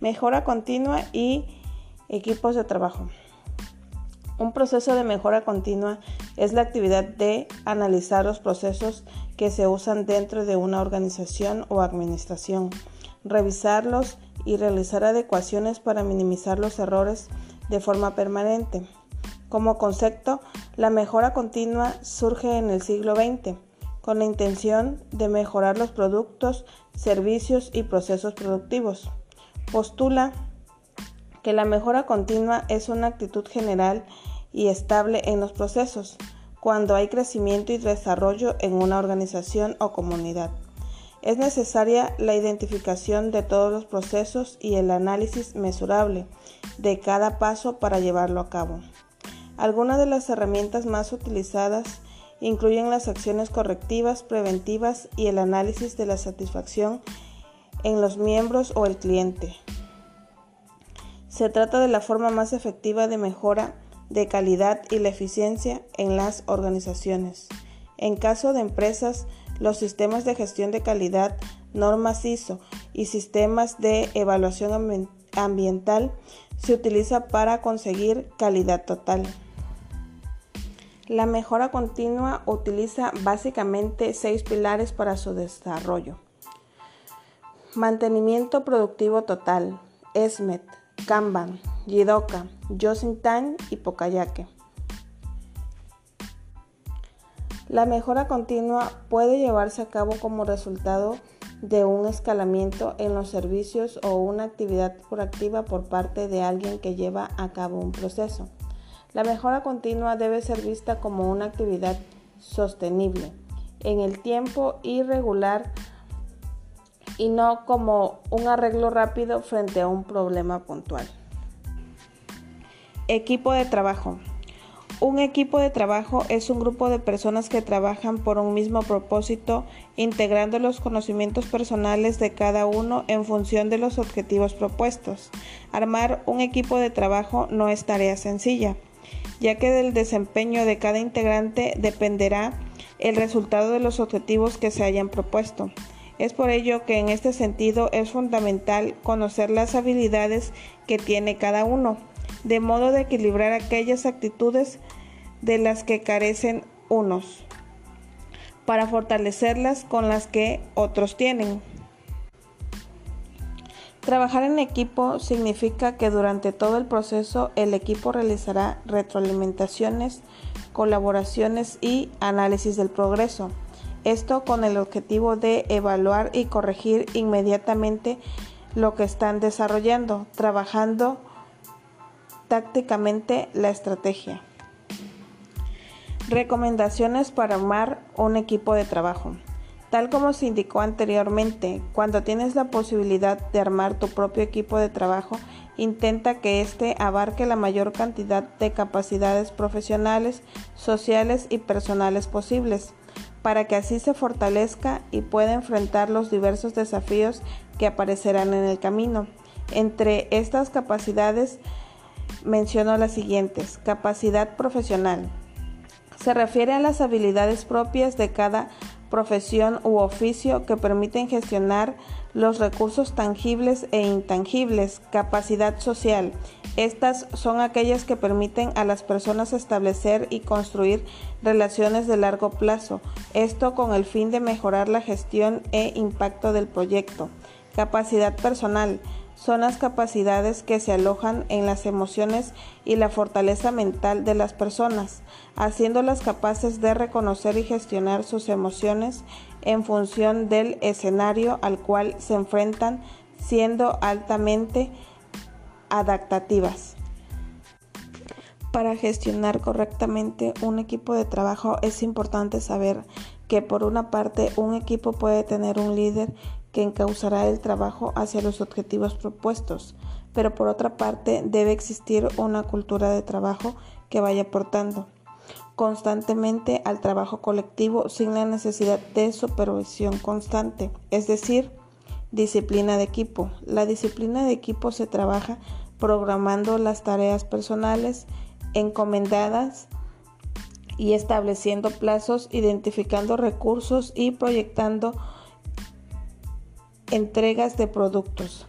Mejora continua y equipos de trabajo. Un proceso de mejora continua es la actividad de analizar los procesos que se usan dentro de una organización o administración, revisarlos y realizar adecuaciones para minimizar los errores de forma permanente. Como concepto, la mejora continua surge en el siglo XX con la intención de mejorar los productos, servicios y procesos productivos. Postula que la mejora continua es una actitud general y estable en los procesos, cuando hay crecimiento y desarrollo en una organización o comunidad. Es necesaria la identificación de todos los procesos y el análisis mesurable de cada paso para llevarlo a cabo. Algunas de las herramientas más utilizadas incluyen las acciones correctivas, preventivas y el análisis de la satisfacción en los miembros o el cliente. Se trata de la forma más efectiva de mejora de calidad y la eficiencia en las organizaciones. En caso de empresas, los sistemas de gestión de calidad, normas ISO y sistemas de evaluación ambiental se utilizan para conseguir calidad total. La mejora continua utiliza básicamente seis pilares para su desarrollo. Mantenimiento productivo total, SMET, Kanban, Jidoka, Yosintan y Pokayake. La mejora continua puede llevarse a cabo como resultado de un escalamiento en los servicios o una actividad proactiva por parte de alguien que lleva a cabo un proceso. La mejora continua debe ser vista como una actividad sostenible en el tiempo y regular y no como un arreglo rápido frente a un problema puntual. Equipo de trabajo. Un equipo de trabajo es un grupo de personas que trabajan por un mismo propósito, integrando los conocimientos personales de cada uno en función de los objetivos propuestos. Armar un equipo de trabajo no es tarea sencilla, ya que del desempeño de cada integrante dependerá el resultado de los objetivos que se hayan propuesto. Es por ello que en este sentido es fundamental conocer las habilidades que tiene cada uno de modo de equilibrar aquellas actitudes de las que carecen unos, para fortalecerlas con las que otros tienen. Trabajar en equipo significa que durante todo el proceso el equipo realizará retroalimentaciones, colaboraciones y análisis del progreso. Esto con el objetivo de evaluar y corregir inmediatamente lo que están desarrollando, trabajando tácticamente la estrategia. Recomendaciones para armar un equipo de trabajo. Tal como se indicó anteriormente, cuando tienes la posibilidad de armar tu propio equipo de trabajo, intenta que éste abarque la mayor cantidad de capacidades profesionales, sociales y personales posibles, para que así se fortalezca y pueda enfrentar los diversos desafíos que aparecerán en el camino. Entre estas capacidades menciono las siguientes. Capacidad profesional. Se refiere a las habilidades propias de cada profesión u oficio que permiten gestionar los recursos tangibles e intangibles. Capacidad social. Estas son aquellas que permiten a las personas establecer y construir relaciones de largo plazo, esto con el fin de mejorar la gestión e impacto del proyecto. Capacidad personal son las capacidades que se alojan en las emociones y la fortaleza mental de las personas, haciéndolas capaces de reconocer y gestionar sus emociones en función del escenario al cual se enfrentan, siendo altamente adaptativas. Para gestionar correctamente un equipo de trabajo es importante saber que por una parte un equipo puede tener un líder que encauzará el trabajo hacia los objetivos propuestos, pero por otra parte debe existir una cultura de trabajo que vaya aportando constantemente al trabajo colectivo sin la necesidad de supervisión constante, es decir, disciplina de equipo. La disciplina de equipo se trabaja programando las tareas personales encomendadas y estableciendo plazos, identificando recursos y proyectando entregas de productos.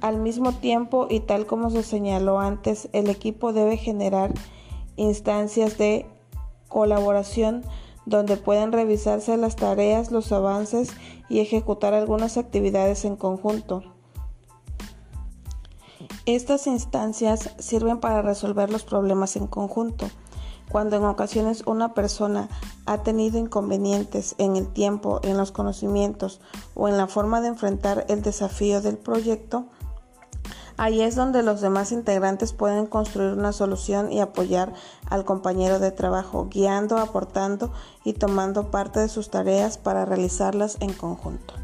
Al mismo tiempo, y tal como se señaló antes, el equipo debe generar instancias de colaboración donde pueden revisarse las tareas, los avances y ejecutar algunas actividades en conjunto. Estas instancias sirven para resolver los problemas en conjunto. Cuando en ocasiones una persona ha tenido inconvenientes en el tiempo, en los conocimientos o en la forma de enfrentar el desafío del proyecto, ahí es donde los demás integrantes pueden construir una solución y apoyar al compañero de trabajo, guiando, aportando y tomando parte de sus tareas para realizarlas en conjunto.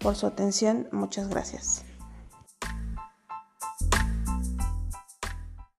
Por su atención, muchas gracias.